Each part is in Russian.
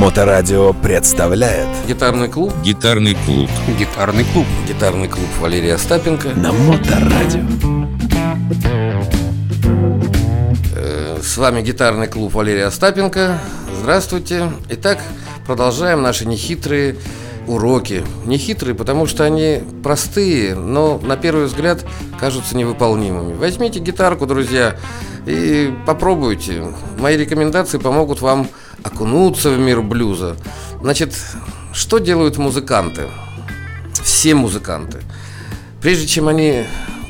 Моторадио представляет. Гитарный клуб. Гитарный клуб. Гитарный клуб. Гитарный клуб Валерия Остапенко. На Моторадио. Э, С вами гитарный клуб Валерия Остапенко. Здравствуйте. Итак, продолжаем наши нехитрые уроки. Нехитрые, потому что они простые, но на первый взгляд кажутся невыполнимыми. Возьмите гитарку, друзья, и попробуйте. Мои рекомендации помогут вам окунуться в мир блюза Значит, что делают музыканты? Все музыканты Прежде чем они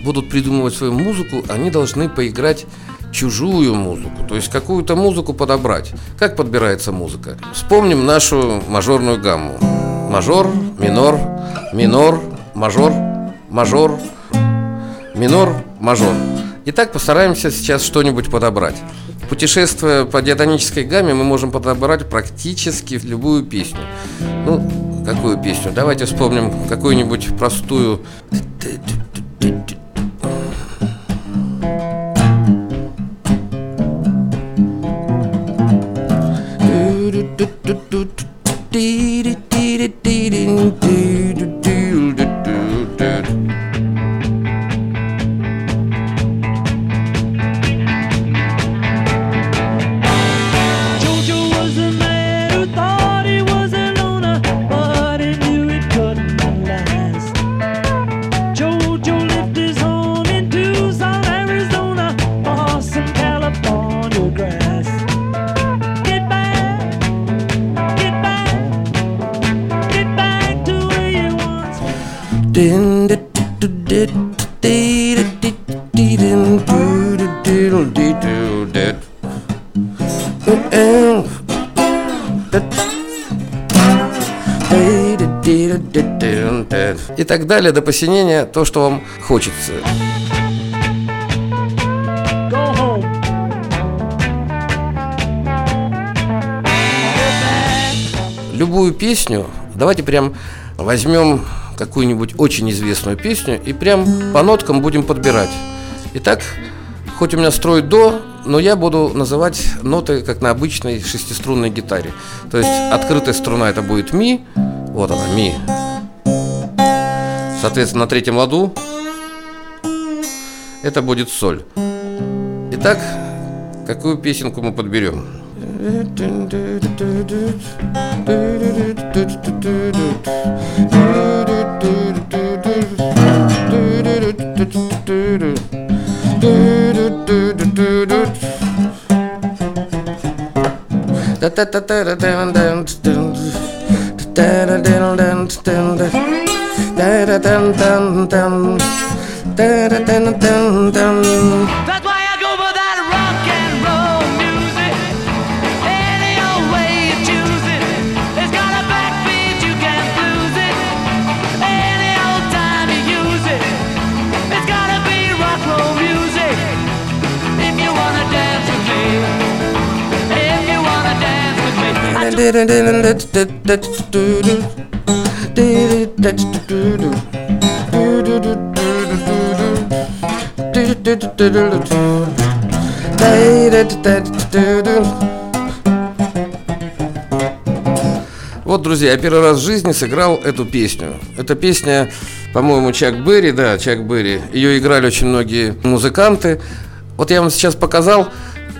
будут придумывать свою музыку, они должны поиграть чужую музыку, то есть какую-то музыку подобрать. Как подбирается музыка? Вспомним нашу мажорную гамму. Мажор, минор, минор, мажор, мажор, минор, мажор. Итак, постараемся сейчас что-нибудь подобрать. Путешествуя по диатонической гамме, мы можем подобрать практически любую песню. Ну, какую песню? Давайте вспомним какую-нибудь простую. И так далее до посинения то, что вам хочется. Любую песню, давайте прям возьмем какую-нибудь очень известную песню и прям по ноткам будем подбирать. Итак, хоть у меня строй до, но я буду называть ноты как на обычной шестиструнной гитаре. То есть открытая струна это будет ми, вот она, ми. Соответственно, на третьем ладу это будет соль. Итак, какую песенку мы подберем? do do do do do do do da da da da da da da da da da da da da da da Вот, друзья, я первый раз в жизни сыграл эту песню. Эта песня, по-моему, Чак Берри, да, Чак Берри. Ее играли очень многие музыканты. Вот я вам сейчас показал,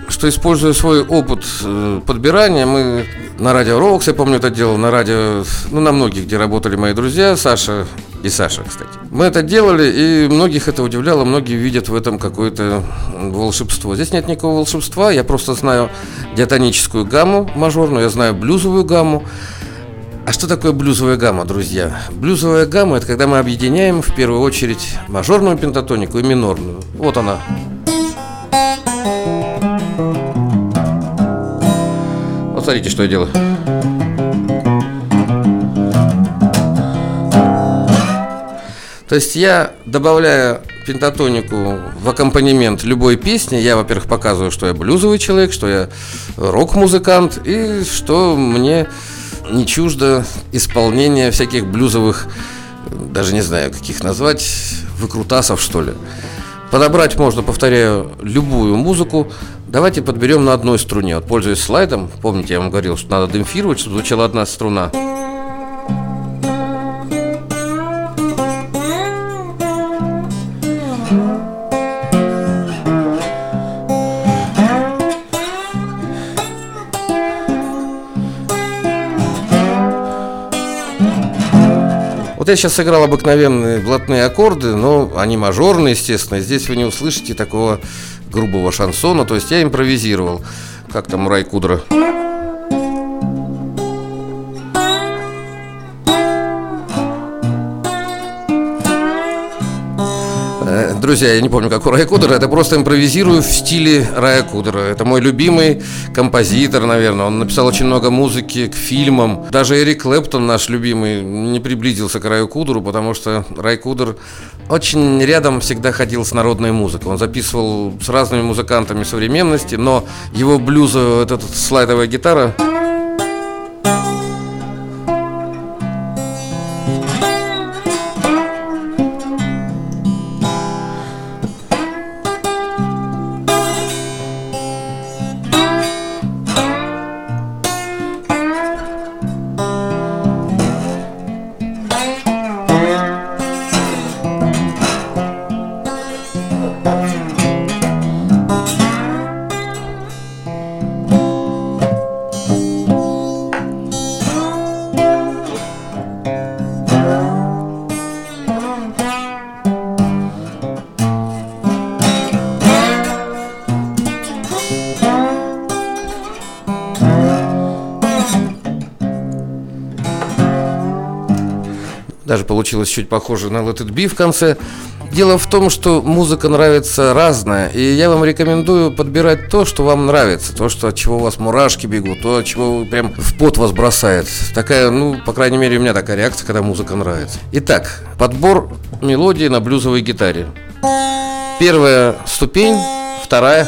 что используя свой опыт э, подбирания, мы на радио Рокс, я помню, это делал, на радио, ну, на многих, где работали мои друзья, Саша и Саша, кстати. Мы это делали, и многих это удивляло, многие видят в этом какое-то волшебство. Здесь нет никакого волшебства, я просто знаю диатоническую гамму мажорную, я знаю блюзовую гамму. А что такое блюзовая гамма, друзья? Блюзовая гамма – это когда мы объединяем в первую очередь мажорную пентатонику и минорную. Вот она. Вот смотрите, что я делаю. То есть я, добавляя пентатонику в аккомпанемент любой песни, я, во-первых, показываю, что я блюзовый человек, что я рок-музыкант и что мне не чуждо исполнение всяких блюзовых, даже не знаю, каких назвать, выкрутасов, что ли. Подобрать можно, повторяю, любую музыку. Давайте подберем на одной струне. Вот пользуясь слайдом, помните, я вам говорил, что надо демпфировать, чтобы звучала одна струна. Я сейчас сыграл обыкновенные блатные аккорды, но они мажорные, естественно. Здесь вы не услышите такого грубого шансона, то есть я импровизировал. Как там Рай Кудра? Э, Друзья, я не помню, как у Рая Кудера, это просто импровизирую в стиле Рая Кудера. Это мой любимый композитор, наверное. Он написал очень много музыки к фильмам. Даже Эрик Клэптон, наш любимый, не приблизился к Раю Кудеру, потому что Рай Кудер очень рядом всегда ходил с народной музыкой. Он записывал с разными музыкантами современности, но его блюз, вот эта слайдовая гитара... Даже получилось чуть похоже на Let It Be в конце. Дело в том, что музыка нравится разная, и я вам рекомендую подбирать то, что вам нравится, то, что от чего у вас мурашки бегут, то, от чего прям в пот вас бросает. Такая, ну, по крайней мере, у меня такая реакция, когда музыка нравится. Итак, подбор мелодии на блюзовой гитаре. Первая ступень, вторая,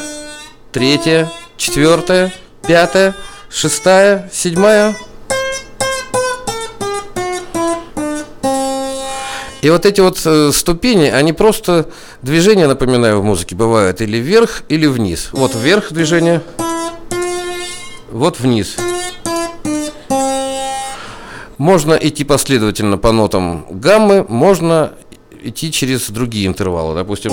третья, четвертая, пятая, шестая, седьмая, И вот эти вот э, ступени, они просто движения, напоминаю, в музыке бывают или вверх, или вниз. Вот вверх движение, вот вниз. Можно идти последовательно по нотам гаммы, можно идти через другие интервалы. Допустим,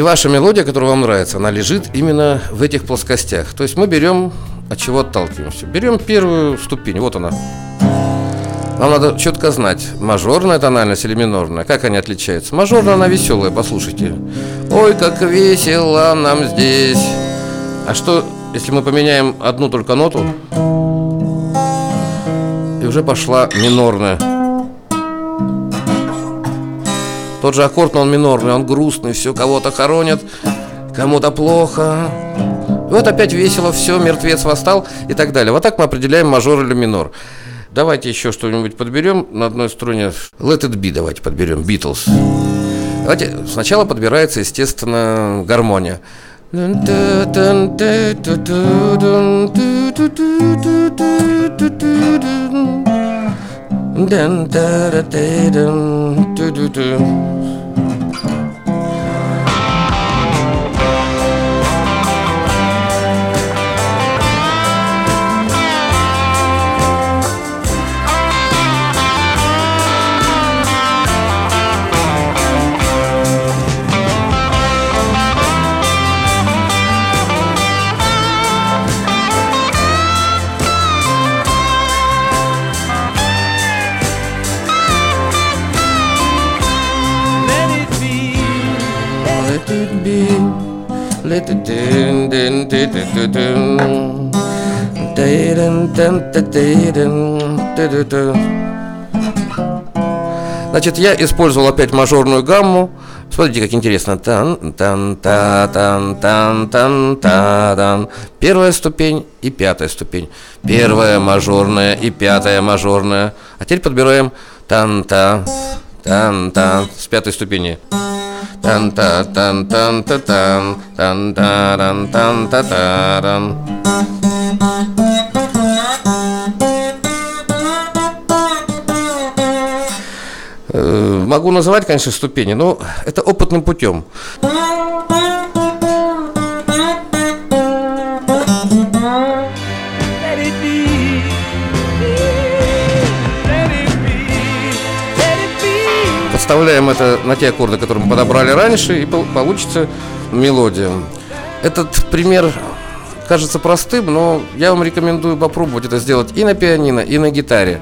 И ваша мелодия, которая вам нравится, она лежит именно в этих плоскостях. То есть мы берем, от чего отталкиваемся. Берем первую ступень, вот она. Вам надо четко знать, мажорная тональность или минорная, как они отличаются. Мажорная, она веселая, послушайте. Ой, как весело нам здесь. А что, если мы поменяем одну только ноту, и уже пошла минорная. Тот же аккорд, но он минорный, он грустный, все кого-то хоронят, кому-то плохо. И вот опять весело, все, мертвец восстал и так далее. Вот так мы определяем мажор или минор. Давайте еще что-нибудь подберем на одной струне. Let it be давайте подберем, Beatles. Давайте сначала подбирается, естественно, гармония. du, du, du. Значит, я использовал опять мажорную гамму. Смотрите, как интересно. Тан, тан, та, тан, тан, тан, та, тан. Первая ступень и пятая ступень. Первая мажорная и пятая мажорная. А теперь подбираем тан, та, тан, та с пятой ступени. Тан та тан тан та тан тан таран тан та таран Э, Могу называть, конечно, ступени, но это опытным путем. Be. Подставляем это на те аккорды, которые мы подобрали раньше, и пол- получится мелодия. Этот пример кажется простым, но я вам рекомендую попробовать это сделать и на пианино, и на гитаре.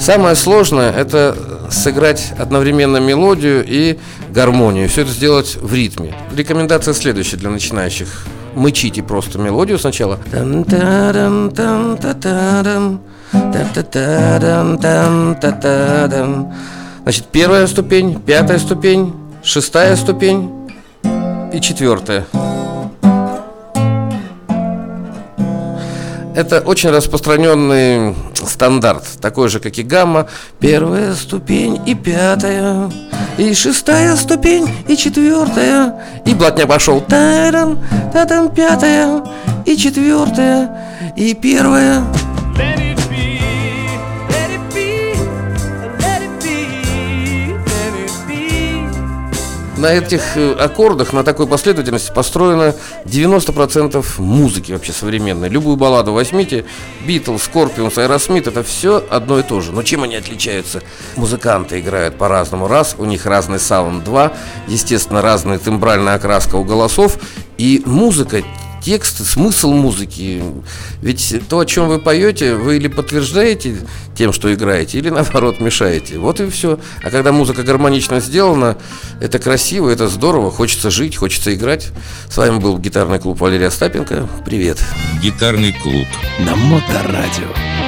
Самое сложное – это сыграть одновременно мелодию и гармонию. Все это сделать в ритме. Рекомендация следующая для начинающих. Мычите просто мелодию сначала. Значит, первая ступень, пятая ступень, шестая ступень и четвертая. Это очень распространенный стандарт, такой же, как и гамма. Первая ступень и пятая, и шестая ступень, и четвертая. И блатня пошел. Таран, татан, пятая, и четвертая, и первая. На этих э, аккордах, на такой последовательности построено 90% музыки вообще современной. Любую балладу возьмите, Битлз, Scorpions, Aerosmith, это все одно и то же. Но чем они отличаются? Музыканты играют по-разному. Раз, у них разный саунд. Два, естественно, разная тембральная окраска у голосов. И музыка, текст, смысл музыки. Ведь то, о чем вы поете, вы или подтверждаете тем, что играете, или наоборот мешаете. Вот и все. А когда музыка гармонично сделана, это красиво, это здорово, хочется жить, хочется играть. С вами был гитарный клуб Валерия Остапенко. Привет. Гитарный клуб. На Моторадио.